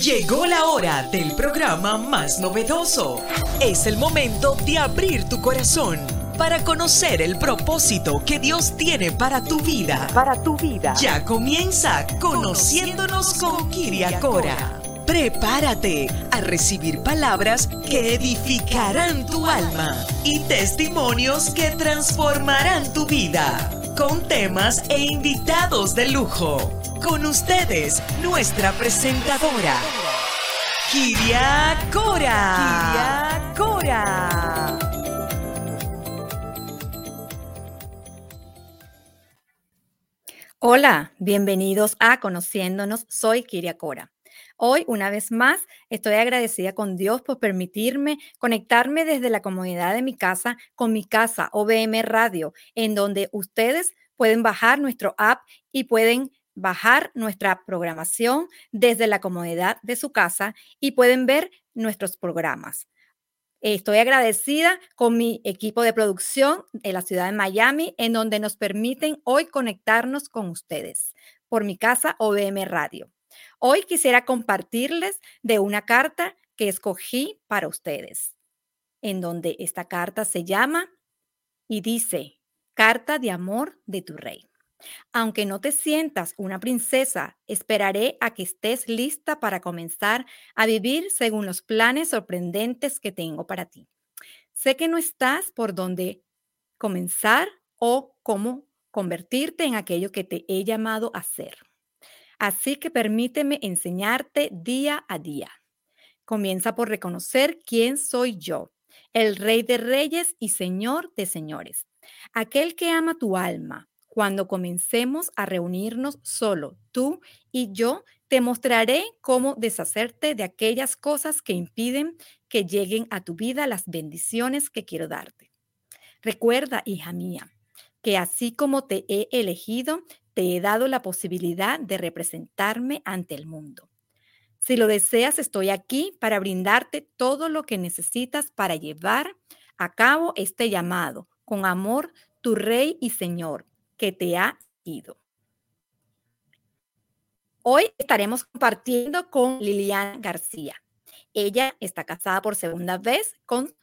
Llegó la hora del programa más novedoso. Es el momento de abrir tu corazón para conocer el propósito que Dios tiene para tu vida. Para tu vida. Ya comienza Conociéndonos con Kiriakora. Prepárate a recibir palabras que edificarán tu alma y testimonios que transformarán tu vida, con temas e invitados de lujo. Con ustedes, nuestra presentadora, Kiria Cora. Kiria Cora. Hola, bienvenidos a Conociéndonos. Soy Kiria Cora. Hoy, una vez más, estoy agradecida con Dios por permitirme conectarme desde la comodidad de mi casa con mi casa OBM Radio, en donde ustedes pueden bajar nuestro app y pueden bajar nuestra programación desde la comodidad de su casa y pueden ver nuestros programas. Estoy agradecida con mi equipo de producción en la ciudad de Miami, en donde nos permiten hoy conectarnos con ustedes por mi casa OBM Radio. Hoy quisiera compartirles de una carta que escogí para ustedes, en donde esta carta se llama y dice, Carta de amor de tu rey. Aunque no te sientas una princesa, esperaré a que estés lista para comenzar a vivir según los planes sorprendentes que tengo para ti. Sé que no estás por donde comenzar o cómo convertirte en aquello que te he llamado a ser. Así que permíteme enseñarte día a día. Comienza por reconocer quién soy yo, el rey de reyes y señor de señores, aquel que ama tu alma, cuando comencemos a reunirnos solo tú y yo, te mostraré cómo deshacerte de aquellas cosas que impiden que lleguen a tu vida las bendiciones que quiero darte. Recuerda, hija mía, que así como te he elegido, te he dado la posibilidad de representarme ante el mundo. Si lo deseas, estoy aquí para brindarte todo lo que necesitas para llevar a cabo este llamado con amor, tu Rey y Señor que te ha ido. Hoy estaremos compartiendo con Liliana García. Ella está casada por segunda vez con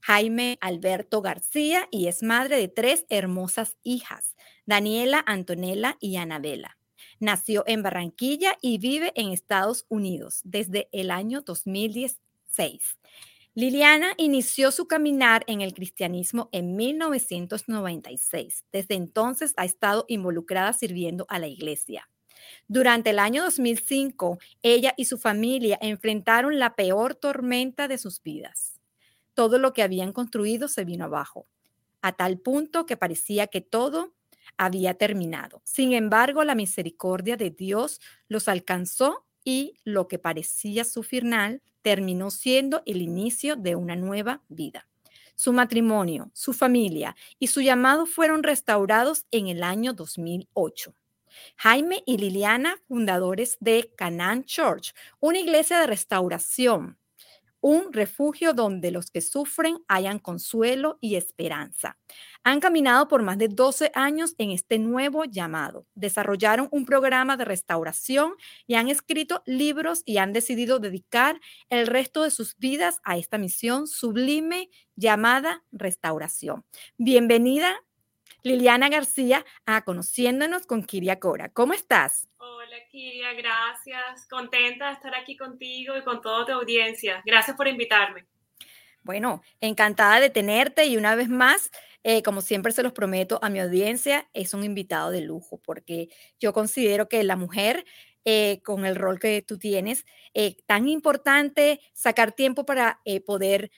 Jaime Alberto García y es madre de tres hermosas hijas, Daniela, Antonella y Anabela. Nació en Barranquilla y vive en Estados Unidos desde el año 2016. Liliana inició su caminar en el cristianismo en 1996. Desde entonces ha estado involucrada sirviendo a la iglesia. Durante el año 2005, ella y su familia enfrentaron la peor tormenta de sus vidas. Todo lo que habían construido se vino abajo, a tal punto que parecía que todo había terminado. Sin embargo, la misericordia de Dios los alcanzó y lo que parecía su final terminó siendo el inicio de una nueva vida. Su matrimonio, su familia y su llamado fueron restaurados en el año 2008. Jaime y Liliana, fundadores de Canaan Church, una iglesia de restauración, un refugio donde los que sufren hayan consuelo y esperanza. Han caminado por más de 12 años en este nuevo llamado. Desarrollaron un programa de restauración y han escrito libros y han decidido dedicar el resto de sus vidas a esta misión sublime llamada restauración. Bienvenida, Liliana García, a Conociéndonos con Kiria Cora. ¿Cómo estás? Hola, Kiria, gracias. Contenta de estar aquí contigo y con toda tu audiencia. Gracias por invitarme. Bueno, encantada de tenerte y una vez más, eh, como siempre se los prometo a mi audiencia, es un invitado de lujo porque yo considero que la mujer, eh, con el rol que tú tienes, eh, tan importante sacar tiempo para poder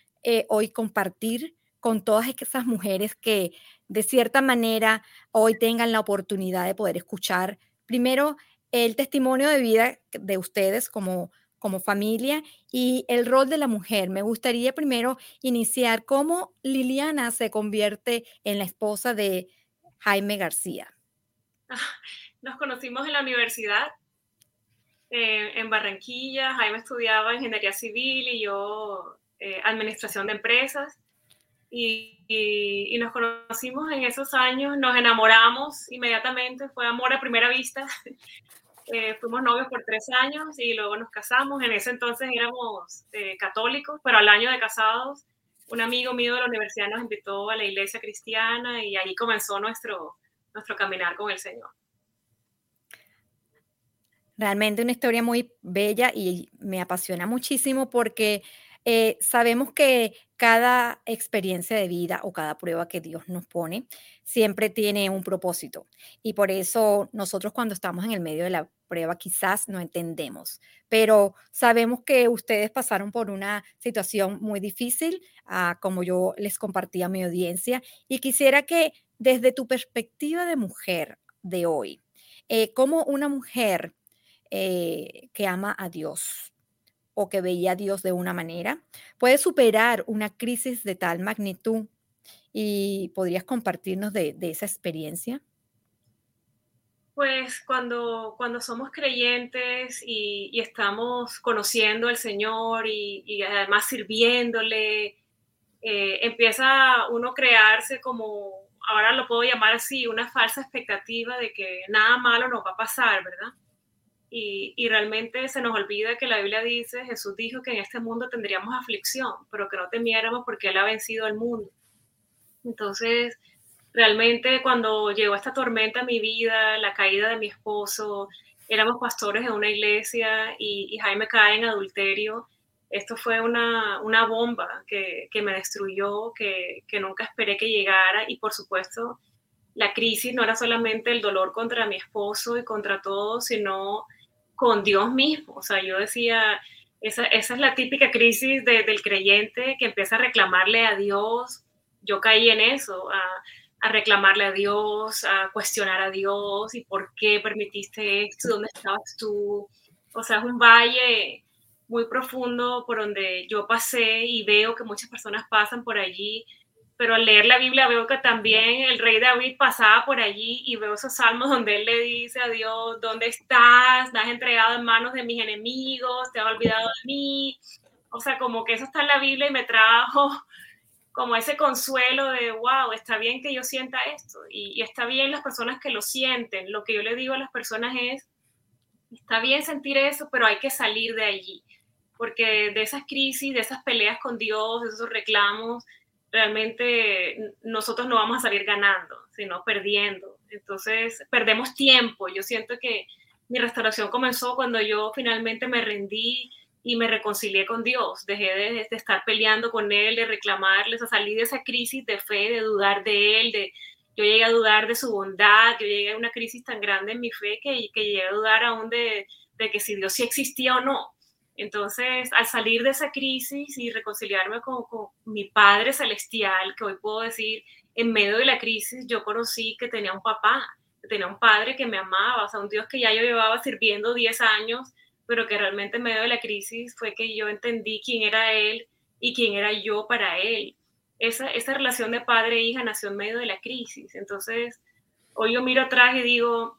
hoy compartir con todas esas mujeres que de cierta manera hoy tengan la oportunidad de poder escuchar primero el testimonio de vida de ustedes como como familia y el rol de la mujer. Me gustaría primero iniciar cómo Liliana se convierte en la esposa de Jaime García. Nos conocimos en la universidad, eh, en Barranquilla. Jaime estudiaba ingeniería civil y yo eh, administración de empresas. Y, y, nos conocimos en esos años, nos enamoramos inmediatamente, fue amor a primera vista. Eh, fuimos novios por tres años y luego nos casamos. En ese entonces éramos eh, católicos, pero al año de casados, un amigo mío de la universidad nos invitó a la iglesia cristiana y ahí comenzó nuestro, nuestro caminar con el Señor. Realmente una historia muy bella y me apasiona muchísimo porque eh, sabemos que cada experiencia de vida o cada prueba que Dios nos pone siempre tiene un propósito. Y por eso nosotros cuando estamos en el medio de la prueba quizás no entendemos, pero sabemos que ustedes pasaron por una situación muy difícil, ah, como yo les compartí a mi audiencia, y quisiera que desde tu perspectiva de mujer de hoy, eh, como una mujer eh, que ama a Dios, o que veía a Dios de una manera, puede superar una crisis de tal magnitud y podrías compartirnos de, esa experiencia. Pues cuando, cuando somos creyentes y, estamos conociendo al Señor y, además sirviéndole, eh, empieza uno a crearse como, ahora lo puedo llamar así, una falsa expectativa de que nada malo nos va a pasar, ¿verdad? Y, realmente se nos olvida que la Biblia dice, Jesús dijo que en este mundo tendríamos aflicción, pero que no temiéramos porque Él ha vencido al mundo. Entonces, realmente cuando llegó esta tormenta a mi vida, la caída de mi esposo, éramos pastores en una iglesia y, Jaime cae en adulterio, esto fue una, una bomba que, que, me destruyó, que, que nunca esperé que llegara y por supuesto la crisis no era solamente el dolor contra mi esposo y contra todo, sino con Dios mismo. O sea, yo decía, esa, esa es la típica crisis del creyente que empieza a reclamarle a Dios. Yo caí en eso, a, a, reclamarle a Dios, a cuestionar a Dios y por qué permitiste esto, dónde estabas tú. O sea, es un valle muy profundo por donde yo pasé y veo que muchas personas pasan por allí pero al leer la Biblia veo que también el rey David pasaba por allí y veo esos salmos donde él le dice a Dios, ¿dónde estás? Me has entregado en manos de mis enemigos, te has olvidado de mí. O sea, como que eso está en la Biblia y me trajo como ese consuelo de, wow, está bien que yo sienta esto y, y está bien las personas que lo sienten. Lo que yo le digo a las personas es, está bien sentir eso, pero hay que salir de allí, porque de esas crisis, de esas peleas con Dios, de esos reclamos, realmente nosotros no vamos a salir ganando, sino perdiendo. Entonces, perdemos tiempo. Yo siento que mi restauración comenzó cuando yo finalmente me rendí y me reconcilié con Dios. Dejé de, estar peleando con Él, de reclamarles, a salir de esa crisis de fe, de dudar de Él, de yo llegué a dudar de su bondad, yo llegué a una crisis tan grande en mi fe que, que llegué a dudar aún de, de que si Dios sí existía o no. Entonces, al salir de esa crisis y reconciliarme con, mi Padre Celestial, que hoy puedo decir, en medio de la crisis yo conocí que tenía un papá, que tenía un padre que me amaba, o sea, un Dios que ya yo llevaba sirviendo 10 años, pero que realmente en medio de la crisis fue que yo entendí quién era Él y quién era yo para Él. Esa, esa relación de padre e hija nació en medio de la crisis. Entonces, hoy yo miro atrás y digo,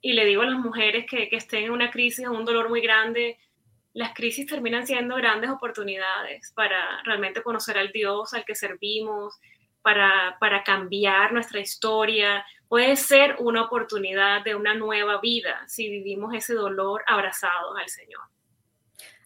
y le digo a las mujeres que, que estén en una crisis o un dolor muy grande, las crisis terminan siendo grandes oportunidades para realmente conocer al Dios al que servimos, para, para cambiar nuestra historia. Puede ser una oportunidad de una nueva vida si vivimos ese dolor abrazados al Señor.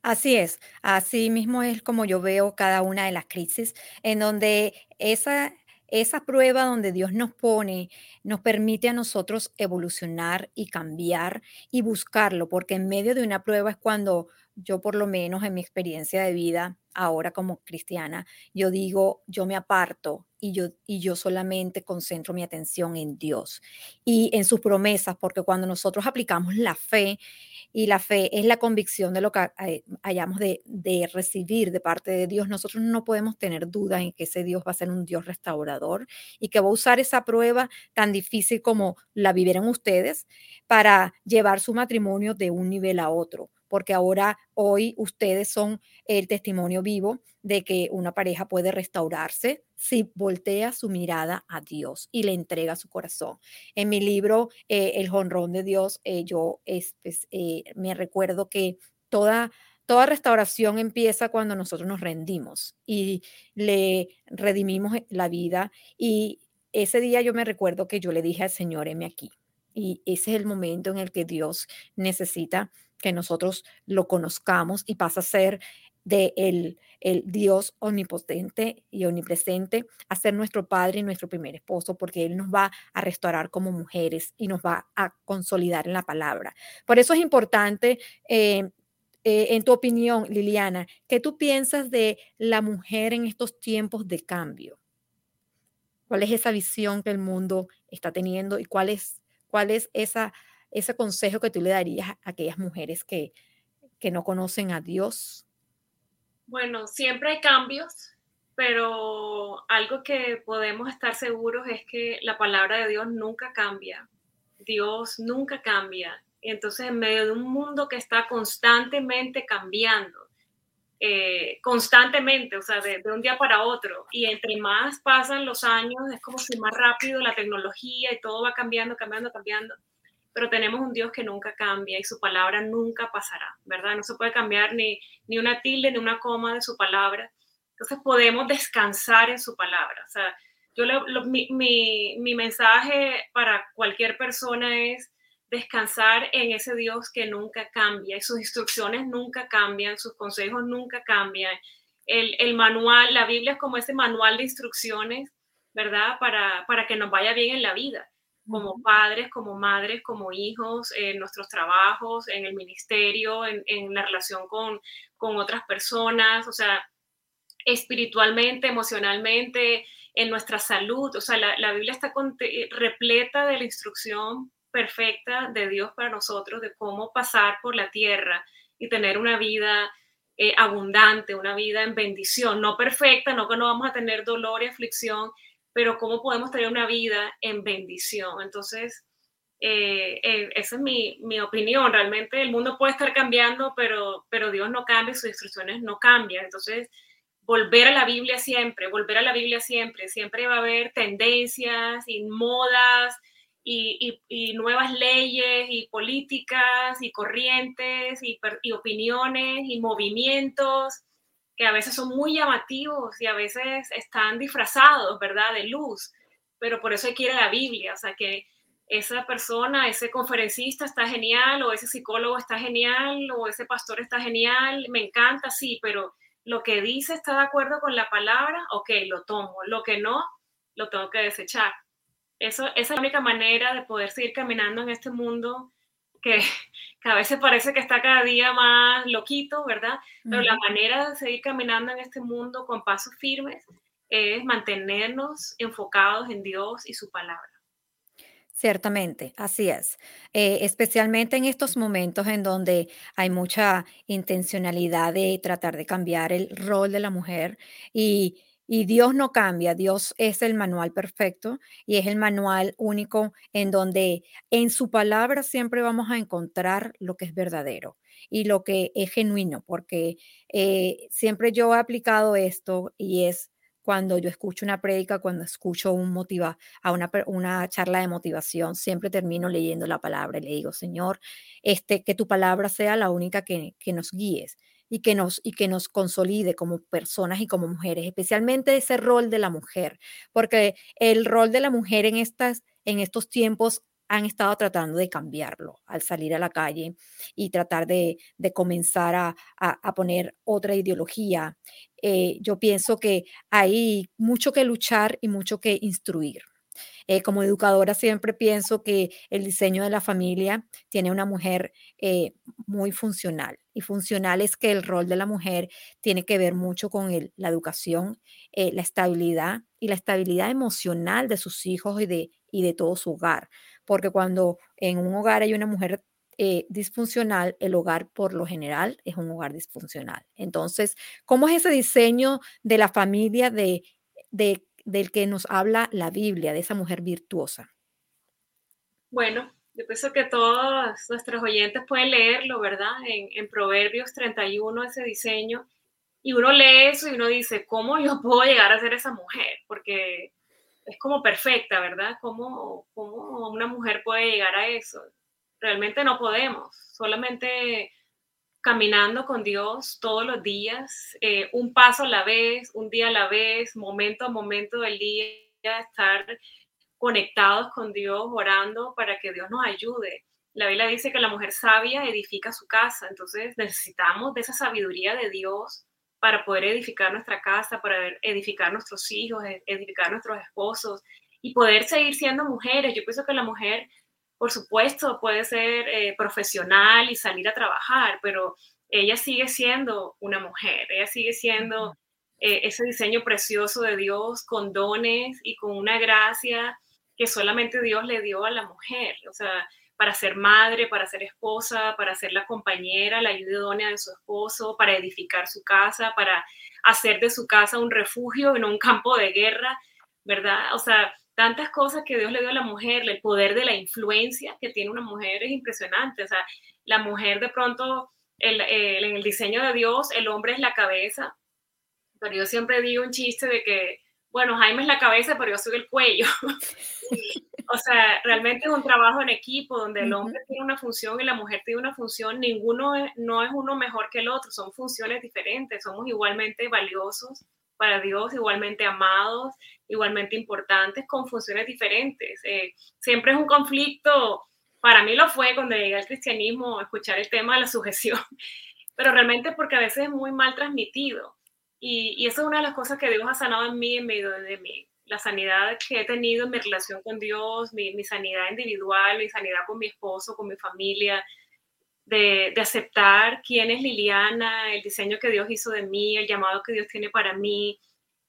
Así es, así mismo es como yo veo cada una de las crisis, en donde esa, esa prueba donde Dios nos pone nos permite a nosotros evolucionar y cambiar y buscarlo, porque en medio de una prueba es cuando yo por lo menos en mi experiencia de vida, ahora como cristiana, yo digo, yo me aparto y yo, y yo solamente concentro mi atención en Dios y en sus promesas, porque cuando nosotros aplicamos la fe, y la fe es la convicción de lo que eh, hayamos de, de, recibir de parte de Dios, nosotros no podemos tener dudas en que ese Dios va a ser un Dios restaurador y que va a usar esa prueba tan difícil como la vivieron ustedes para llevar su matrimonio de un nivel a otro porque ahora, hoy, ustedes son el testimonio vivo de que una pareja puede restaurarse si voltea su mirada a Dios y le entrega su corazón. En mi libro, eh, El jonrón de Dios, eh, yo pues, eh, me recuerdo que toda Toda restauración empieza cuando nosotros nos rendimos y le redimimos la vida. Y ese día yo me recuerdo que yo le dije al Señor, heme aquí y ese es el momento en el que Dios necesita que nosotros lo conozcamos y pasa a ser de el, el, Dios omnipotente y omnipresente a ser nuestro Padre y nuestro primer esposo, porque Él nos va a restaurar como mujeres y nos va a consolidar en la palabra. Por eso es importante, eh, eh, en tu opinión, Liliana, ¿qué tú piensas de la mujer en estos tiempos de cambio? ¿Cuál es esa visión que el mundo está teniendo y cuál es, cuál es esa, ese consejo que tú le darías a aquellas mujeres que, que no conocen a Dios bueno, siempre hay cambios, pero algo que podemos estar seguros es que la palabra de Dios nunca cambia. Dios nunca cambia. Entonces, en medio de un mundo que está constantemente cambiando, eh, constantemente, o sea, de, de, un día para otro, y entre más pasan los años, es como si más rápido la tecnología y todo va cambiando, cambiando, cambiando pero tenemos un Dios que nunca cambia y su palabra nunca pasará, ¿verdad? No se puede cambiar ni, ni una tilde ni una coma de su palabra. Entonces podemos descansar en su palabra. O sea, yo mi, mi, mi mensaje para cualquier persona es descansar en ese Dios que nunca cambia y sus instrucciones nunca cambian, sus consejos nunca cambian. El, el, manual, la Biblia es como ese manual de instrucciones, ¿verdad? Para, para que nos vaya bien en la vida como padres, como madres, como hijos, en nuestros trabajos, en el ministerio, en, la relación con, otras personas, o sea, espiritualmente, emocionalmente, en nuestra salud. O sea, la, Biblia está repleta de la instrucción perfecta de Dios para nosotros, de cómo pasar por la tierra y tener una vida eh, abundante, una vida en bendición, no perfecta, no que no vamos a tener dolor y aflicción, pero cómo podemos tener una vida en bendición. Entonces, eh, eh, esa es mi, mi, opinión. Realmente el mundo puede estar cambiando, pero, pero Dios no cambia, sus instrucciones no cambian. Entonces, volver a la Biblia siempre, volver a la Biblia siempre. Siempre va a haber tendencias y modas y, y, nuevas leyes y políticas y corrientes y opiniones y movimientos que a veces son muy llamativos y a veces están disfrazados, ¿verdad?, de luz, pero por eso hay que ir a la Biblia, o sea, que esa persona, ese conferencista está genial, o ese psicólogo está genial, o ese pastor está genial, me encanta, sí, pero lo que dice está de acuerdo con la palabra, ok, lo tomo, lo que no, lo tengo que desechar. Eso, esa es la única manera de poder seguir caminando en este mundo que, a veces parece que está cada día más loquito, ¿verdad? Pero la manera de seguir caminando en este mundo con pasos firmes es mantenernos enfocados en Dios y su palabra. Ciertamente, así es. Eh, especialmente en estos momentos en donde hay mucha intencionalidad de tratar de cambiar el rol de la mujer y y Dios no cambia, Dios es el manual perfecto y es el manual único en donde en su palabra siempre vamos a encontrar lo que es verdadero y lo que es genuino, porque eh, siempre yo he aplicado esto y es cuando yo escucho una prédica, cuando escucho un motiva, a una, charla de motivación, siempre termino leyendo la palabra y le digo, Señor, este, que tu palabra sea la única que, que nos guíes y que nos, y que nos consolide como personas y como mujeres, especialmente ese rol de la mujer, porque el rol de la mujer en, estas, en estos tiempos han estado tratando de cambiarlo al salir a la calle y tratar de, de comenzar a, a, poner otra ideología. Eh, yo pienso que hay mucho que luchar y mucho que instruir. Eh, como educadora siempre pienso que el diseño de la familia tiene una mujer eh, muy funcional. Y funcional es que el rol de la mujer tiene que ver mucho con la educación, eh, la estabilidad y la estabilidad emocional de sus hijos y de, todo su hogar. Porque cuando en un hogar hay una mujer disfuncional, el hogar por lo general es un hogar disfuncional. Entonces, ¿cómo es ese diseño de la familia de del que nos habla la Biblia, de esa mujer virtuosa? Bueno, yo pienso que todos nuestros oyentes pueden leerlo, ¿verdad? En, Proverbios 31, ese diseño. Y uno lee eso y uno dice, ¿cómo yo puedo llegar a ser esa mujer? Porque es como perfecta, ¿verdad? ¿Cómo, ¿Cómo, una mujer puede llegar a eso? Realmente no podemos. Solamente caminando con Dios todos los días, eh, un paso a la vez, un día a la vez, momento a momento del día, estar conectados con Dios, orando para que Dios nos ayude. La Biblia dice que la mujer sabia edifica su casa, entonces necesitamos de esa sabiduría de Dios para poder edificar nuestra casa, para edificar nuestros hijos, e-, edificar nuestros esposos y poder seguir siendo mujeres. Yo pienso que la mujer, por supuesto, puede ser eh, profesional y salir a trabajar, pero ella sigue siendo una mujer, ella sigue siendo eh, ese diseño precioso de Dios con dones y con una gracia que solamente Dios le dio a la mujer. O sea, para ser madre, para ser esposa, para ser la compañera, la ayuda idónea de su esposo, para edificar su casa, para hacer de su casa un refugio en un campo de guerra, ¿verdad? O sea, tantas cosas que Dios le dio a la mujer, el poder de la influencia que tiene una mujer es impresionante. O sea, la mujer de pronto, en el diseño de Dios, el hombre es la cabeza, pero yo siempre digo un chiste de que, bueno, Jaime es la cabeza, pero yo soy el cuello. O sea, realmente es un trabajo en equipo donde el hombre tiene una función y la mujer tiene una función. Ninguno no es uno mejor que el otro, son funciones diferentes, somos igualmente valiosos para Dios, igualmente amados, igualmente importantes, con funciones diferentes. Eh, siempre es un conflicto, para mí lo fue cuando llegué al cristianismo, escuchar el tema de la sujeción, pero realmente porque a veces es muy mal transmitido. Y, eso es una de las cosas que Dios ha sanado en mí en medio de mí la sanidad que he tenido en mi relación con Dios, mi, mi sanidad individual, mi sanidad con mi esposo, con mi familia, de, de, aceptar quién es Liliana, el diseño que Dios hizo de mí, el llamado que Dios tiene para mí,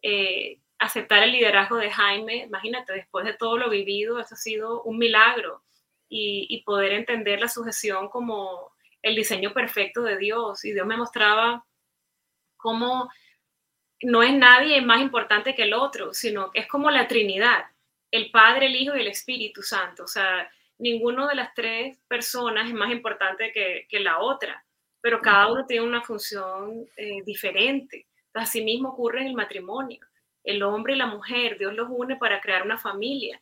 eh, aceptar el liderazgo de Jaime. Imagínate, después de todo lo vivido, eso ha sido un milagro y, y poder entender la sujeción como el diseño perfecto de Dios. Y Dios me mostraba cómo no es nadie más importante que el otro, sino que es como la Trinidad, el Padre, el Hijo y el Espíritu Santo. O sea, ninguno de las tres personas es más importante que, la otra, pero cada uno tiene una función eh, diferente. Así mismo ocurre en el matrimonio. El hombre y la mujer, Dios los une para crear una familia.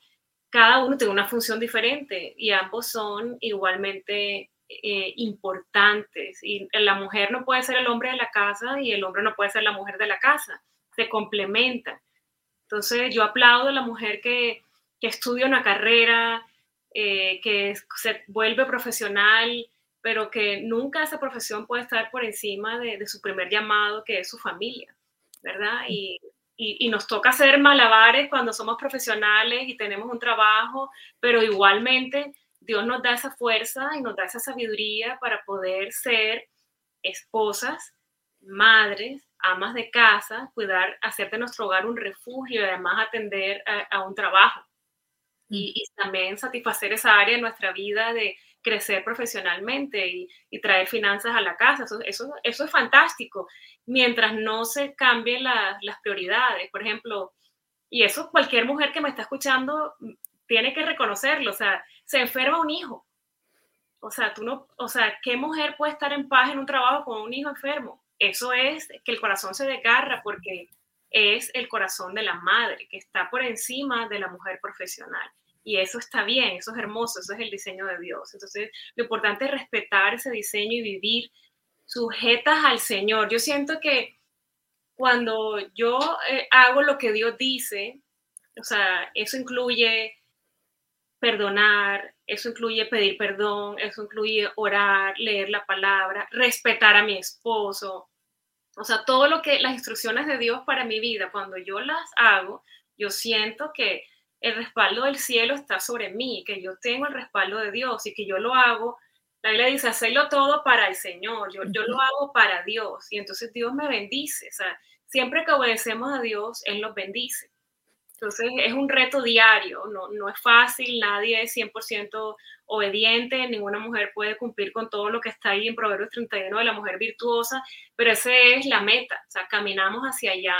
Cada uno tiene una función diferente y ambos son igualmente eh, importantes. Y la mujer no puede ser el hombre de la casa y el hombre no puede ser la mujer de la casa. Se complementan. Entonces yo aplaudo a la mujer que, estudia una carrera, eh, que se vuelve profesional, pero que nunca esa profesión puede estar por encima de, su primer llamado, que es su familia, ¿verdad? Y, y, y, nos toca hacer malabares cuando somos profesionales y tenemos un trabajo, pero igualmente Dios nos da esa fuerza y nos da esa sabiduría para poder ser esposas, madres, amas de casa, cuidar, hacer de nuestro hogar un refugio y además atender a, un trabajo. Y, también satisfacer esa área de nuestra vida de crecer profesionalmente y, traer finanzas a la casa. Eso, eso, eso, es fantástico, mientras no se cambien las prioridades. Por ejemplo, y eso cualquier mujer que me está escuchando tiene que reconocerlo, o sea, se enferma un hijo. O sea, tú no, o sea, ¿qué mujer puede estar en paz en un trabajo con un hijo enfermo? Eso es que el corazón se desgarra porque es el corazón de la madre que está por encima de la mujer profesional. Y eso está bien, eso es hermoso, eso es el diseño de Dios. Entonces, lo importante es respetar ese diseño y vivir sujetas al Señor. Yo siento que cuando yo eh, hago lo que Dios dice, o sea, eso incluye perdonar, eso incluye pedir perdón, eso incluye orar, leer la palabra, respetar a mi esposo. O sea, todo lo que las instrucciones de Dios para mi vida, cuando yo las hago, yo siento que el respaldo del cielo está sobre mí, que yo tengo el respaldo de Dios y que yo lo hago. La Biblia dice, hacerlo todo para el Señor, yo, yo lo hago para Dios y entonces Dios me bendice. O sea, siempre que obedecemos a Dios, Él nos bendice. Entonces es un reto diario, no, no es fácil, nadie es 100% obediente, ninguna mujer puede cumplir con todo lo que está ahí en Proverbios 31 de la mujer virtuosa, pero esa es la meta, o sea, caminamos hacia allá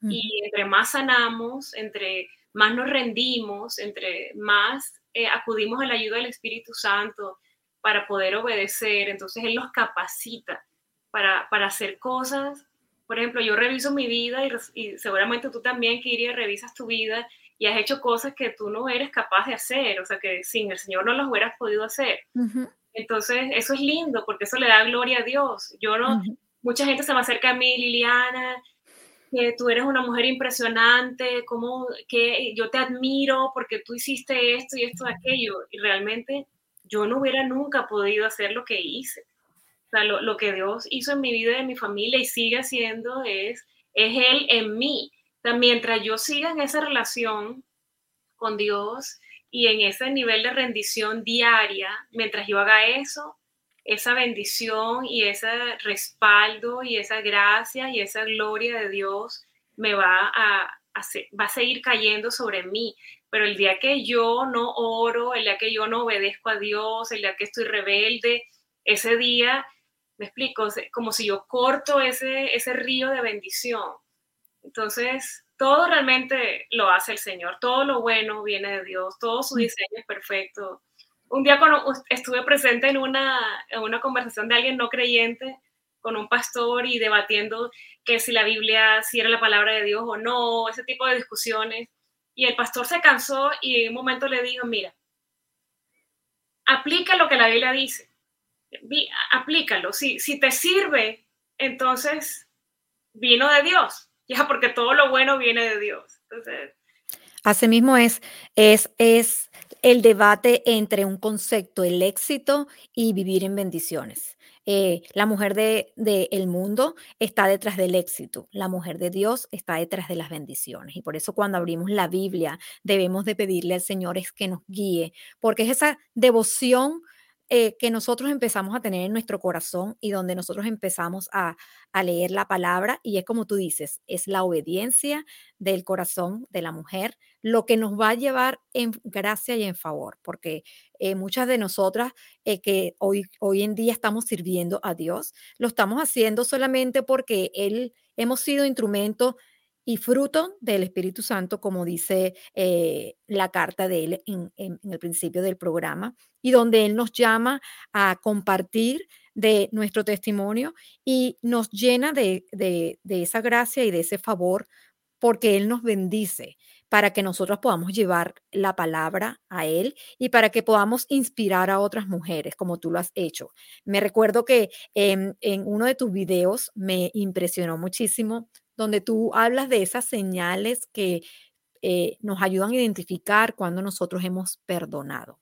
y entre más sanamos, entre más nos rendimos, entre más eh, acudimos a la ayuda del Espíritu Santo para poder obedecer, entonces Él nos capacita para, para hacer cosas por ejemplo, yo reviso mi vida y, seguramente tú también, Kiria, revisas tu vida y has hecho cosas que tú no eres capaz de hacer, o sea, que sin el Señor no las hubieras podido hacer. Entonces, eso es lindo porque eso le da gloria a Dios. Yo no, mucha gente se me acerca a mí, Liliana, que tú eres una mujer impresionante, como que yo te admiro porque tú hiciste esto y esto y aquello. Y realmente yo no hubiera nunca podido hacer lo que hice. Lo, lo que Dios hizo en mi vida y en mi familia y sigue haciendo es, es Él en mí. O sea, mientras yo siga en esa relación con Dios y en ese nivel de rendición diaria, mientras yo haga eso, esa bendición y ese respaldo y esa gracia y esa gloria de Dios me va a, va a seguir cayendo sobre mí. Pero el día que yo no oro, el día que yo no obedezco a Dios, el día que estoy rebelde, ese día, me explico, como si yo corto ese, ese río de bendición. Entonces, todo realmente lo hace el Señor, todo lo bueno viene de Dios, todo su mm. diseño es perfecto un día estuve presente en una, en una conversación de alguien no creyente con un pastor y debatiendo que si la Biblia, si era la palabra de Dios o no, ese tipo de discusiones. Y el pastor se cansó y en un momento le dijo, mira, aplica lo que la Biblia dice, aplícalo. Si, si te sirve, entonces vino de Dios, ya porque todo lo bueno viene de Dios. Entonces, Asimismo es, es, es el debate entre un concepto, el éxito y vivir en bendiciones. Eh, la mujer del de, el mundo está detrás del éxito, la mujer de Dios está detrás de las bendiciones. Y por eso cuando abrimos la Biblia debemos de pedirle al Señor es que nos guíe, porque es esa devoción eh, que nosotros empezamos a tener en nuestro corazón y donde nosotros empezamos a, leer la palabra y es como tú dices, es la obediencia del corazón de la mujer lo que nos va a llevar en gracia y en favor, porque eh, muchas de nosotras eh, que hoy, hoy en día estamos sirviendo a Dios, lo estamos haciendo solamente porque Él hemos sido instrumento y fruto del Espíritu Santo, como dice eh, la carta de él en, el principio del programa, y donde él nos llama a compartir de nuestro testimonio y nos llena de, de, esa gracia y de ese favor, porque él nos bendice para que nosotros podamos llevar la palabra a Él y para que podamos inspirar a otras mujeres como tú lo has hecho. Me recuerdo que en, en uno de tus videos me impresionó muchísimo donde tú hablas de esas señales que eh, nos ayudan a identificar cuando nosotros hemos perdonado.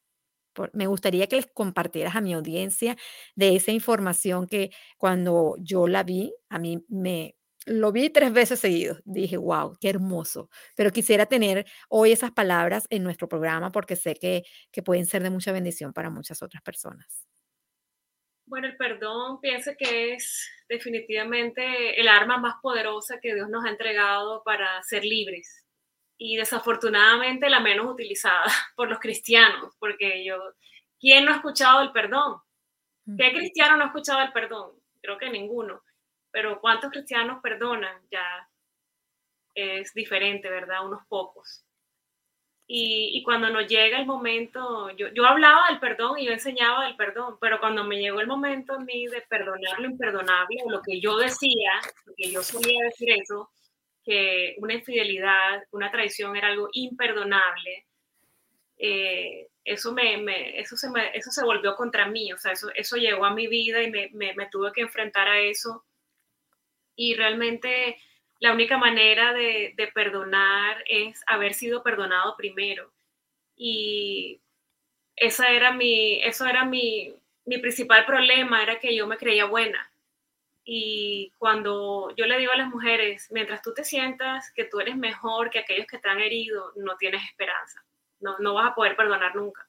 me gustaría que les compartieras a mi audiencia de esa información que cuando yo la vi, a mí me lo vi tres veces seguido. Dije, wow, qué hermoso. Pero quisiera tener hoy esas palabras en nuestro programa porque sé que, que pueden ser de mucha bendición para muchas otras personas. Bueno, el perdón pienso que es definitivamente el arma más poderosa que Dios nos ha entregado para ser libres y desafortunadamente la menos utilizada por los cristianos, porque yo, ¿quién no ha escuchado el perdón? ¿Qué cristiano no ha escuchado el perdón? Creo que ninguno, pero ¿cuántos cristianos perdonan? Ya es diferente, ¿verdad? Unos pocos. Y, cuando nos llega el momento, yo, yo hablaba del perdón y yo enseñaba del perdón, pero cuando me llegó el momento a mí de perdonar lo imperdonable, lo que yo decía, porque yo solía decir eso, que una infidelidad, una traición era algo imperdonable, eh, eso, me, eso, se me, eso se volvió contra mí, o sea, eso, eso llegó a mi vida y me, me, me tuve que enfrentar a eso. Y realmente la única manera de, perdonar es haber sido perdonado primero. Y esa era mi, eso era mi, mi principal problema, era que yo me creía buena. Y cuando yo le digo a las mujeres, mientras tú te sientas que tú eres mejor que aquellos que te han herido, no tienes esperanza, no, no vas a poder perdonar nunca.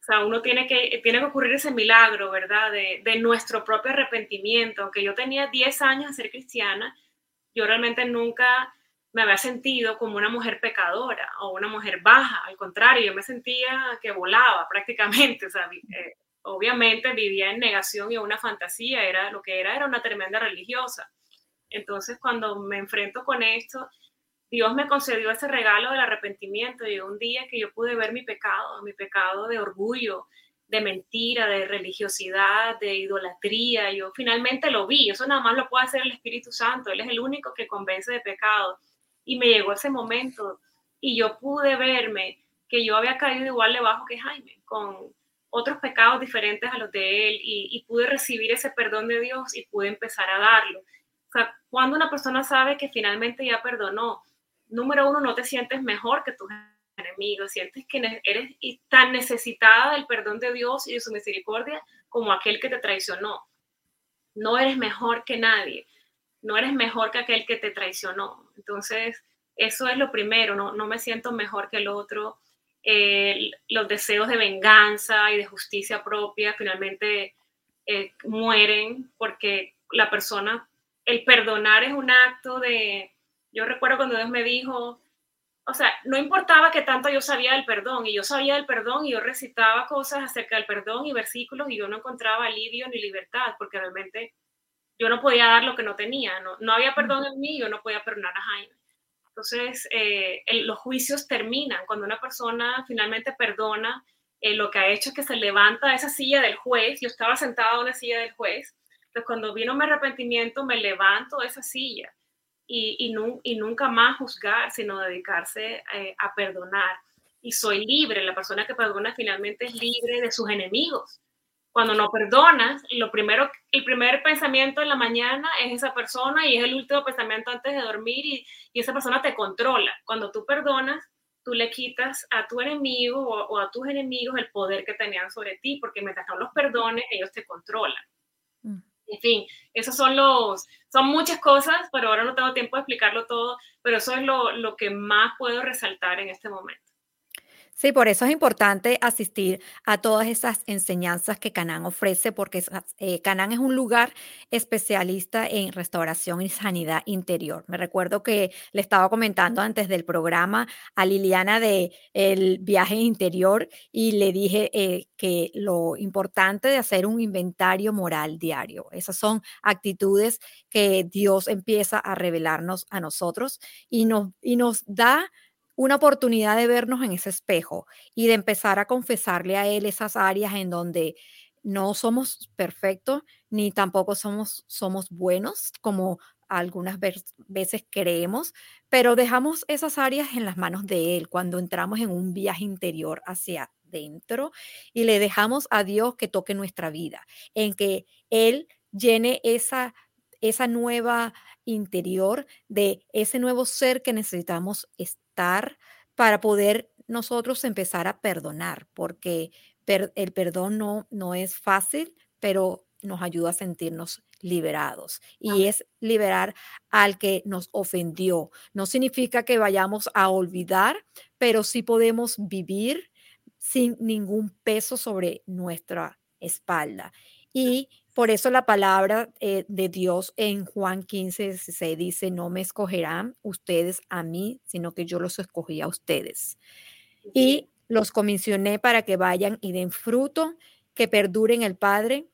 O sea, uno tiene que, tiene que ocurrir ese milagro, ¿verdad? De, de nuestro propio arrepentimiento. Aunque yo tenía 10 años de ser cristiana, yo realmente nunca me había sentido como una mujer pecadora o una mujer baja, al contrario, yo me sentía que volaba prácticamente, o sea, eh, obviamente vivía en negación y una fantasía, era lo que era, era una tremenda religiosa. Entonces, cuando me enfrento con esto, Dios me concedió ese regalo del arrepentimiento y un día que yo pude ver mi pecado, mi pecado de orgullo, de mentira, de religiosidad, de idolatría. Yo finalmente lo vi, eso nada más lo puede hacer el Espíritu Santo, Él es el único que convence de pecado. Y me llegó ese momento y yo pude verme que yo había caído igual debajo que Jaime, con otros pecados diferentes a los de él y, y pude recibir ese perdón de Dios y pude empezar a darlo. sea, cuando una persona sabe que finalmente ya perdonó, número uno, no te sientes mejor que tus enemigos, sientes que eres tan necesitada del perdón de Dios y de su misericordia como aquel que te traicionó. No eres mejor que nadie, no eres mejor que aquel que te traicionó. Entonces, eso es lo primero, no, no me siento mejor que el otro. Los deseos de venganza y de justicia propia finalmente eh, mueren porque la persona, el perdonar es un acto de, yo recuerdo cuando Dios me dijo, o sea, no importaba que tanto yo sabía del perdón, y yo sabía del perdón, y yo recitaba cosas acerca del perdón y versículos, y yo no encontraba alivio ni libertad, porque realmente yo no podía dar lo que no tenía, no, no había perdón en mí, yo no podía perdonar a Jaime. Entonces, eh, los juicios terminan cuando una persona finalmente perdona, eh, lo que ha hecho es que se levanta de esa silla del juez, yo estaba sentada en una silla del juez, entonces cuando vino mi arrepentimiento me levanto de esa silla y, y, nunca más juzgar, sino dedicarse eh, a perdonar. Y soy libre, la persona que perdona finalmente es libre de sus enemigos. Cuando no perdonas, lo primero, el primer pensamiento en la mañana es esa persona y es el último pensamiento antes de dormir y, y esa persona te controla. Cuando tú perdonas, tú le quitas a tu enemigo o, o, a tus enemigos el poder que tenían sobre ti, porque mientras no los perdones, ellos te controlan. En fin, esos son los, son muchas cosas, pero ahora no tengo tiempo de explicarlo todo, pero eso es lo, lo que más puedo resaltar en este momento. Sí, por eso es importante asistir a todas esas enseñanzas que Canán ofrece, porque eh, Canán es un lugar especialista en restauración y sanidad interior. Me recuerdo que le estaba comentando antes del programa a Liliana de el viaje interior y le dije eh, que lo importante de hacer un inventario moral diario. Esas son actitudes que Dios empieza a revelarnos a nosotros y nos, y nos da una oportunidad de vernos en ese espejo y de empezar a confesarle a Él esas áreas en donde no somos perfectos ni tampoco somos, somos buenos, como algunas veces creemos, pero dejamos esas áreas en las manos de Él cuando entramos en un viaje interior hacia dentro y le dejamos a Dios que toque nuestra vida, en que Él llene esa, esa nueva interior de ese nuevo ser que necesitamos para poder nosotros empezar a perdonar, porque el perdón no, no es fácil, pero nos ayuda a sentirnos liberados. Y es liberar al que nos ofendió. No significa que vayamos a olvidar, pero sí podemos vivir sin ningún peso sobre nuestra espalda. Y por eso la palabra eh, de Dios en Juan 15, se dice, no me escogerán ustedes a mí, sino que yo los escogí a ustedes. Y los comisioné para que vayan y den fruto, que perduren el Padre,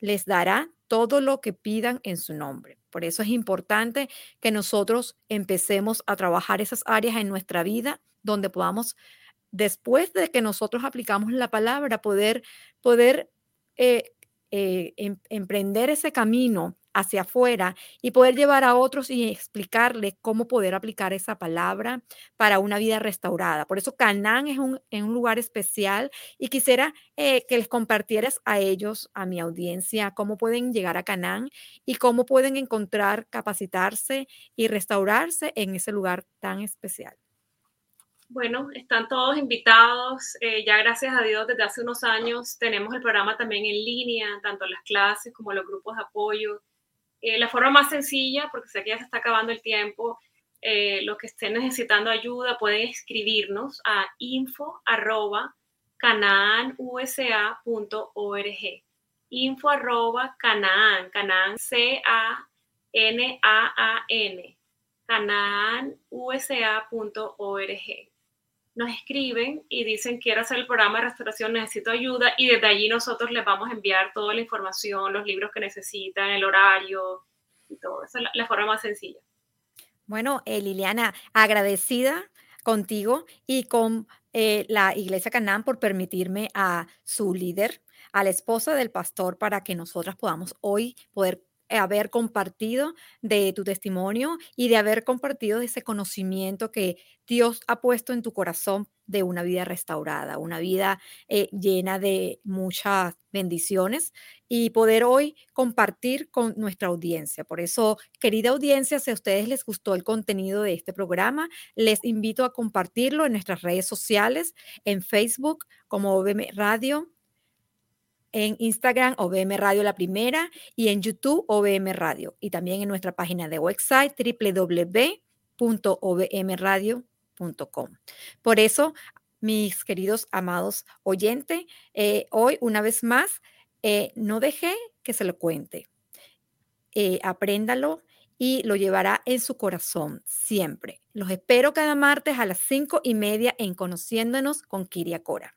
les dará todo lo que pidan en su nombre. Por eso es importante que nosotros empecemos a trabajar esas áreas en nuestra vida donde podamos, después de que nosotros aplicamos la palabra, poder, poder eh, eh, em, emprender ese camino hacia afuera y poder llevar a otros y explicarles cómo poder aplicar esa palabra para una vida restaurada. Por eso Canaán es un, lugar especial y quisiera eh, que les compartieras a ellos, a mi audiencia, cómo pueden llegar a Canaán y cómo pueden encontrar, capacitarse y restaurarse en ese lugar tan especial. Bueno, están todos invitados. Eh, ya gracias a Dios, desde hace unos años tenemos el programa también en línea, tanto las clases como los grupos de apoyo. Eh, la forma más sencilla, porque sé que ya se está acabando el tiempo, eh, los que estén necesitando ayuda pueden escribirnos a info arroba canaan C-A-N-A-A-N, canaanusa.org nos escriben y dicen quiero hacer el programa de restauración, necesito ayuda y desde allí nosotros les vamos a enviar toda la información, los libros que necesitan, el horario y todo. Esa es la, forma más sencilla. Bueno, eh, Liliana, agradecida contigo y con eh, la Iglesia Canán por permitirme a su líder, a la esposa del pastor, para que nosotras podamos hoy poder haber compartido de tu testimonio y de haber compartido ese conocimiento que Dios ha puesto en tu corazón de una vida restaurada, una vida eh, llena de muchas bendiciones y poder hoy compartir con nuestra audiencia. Por eso, querida audiencia, si a ustedes les gustó el contenido de este programa, les invito a compartirlo en nuestras redes sociales, en Facebook como OBM Radio, en Instagram OBM Radio La Primera y en YouTube OBM Radio y también en nuestra página de website www.obmradio.com. Por eso, mis queridos amados oyentes, eh, hoy una vez más, eh, no deje que se lo cuente. Eh, apréndalo y lo llevará en su corazón siempre. Los espero cada martes a las cinco y media en Conociéndonos con Kiria Cora.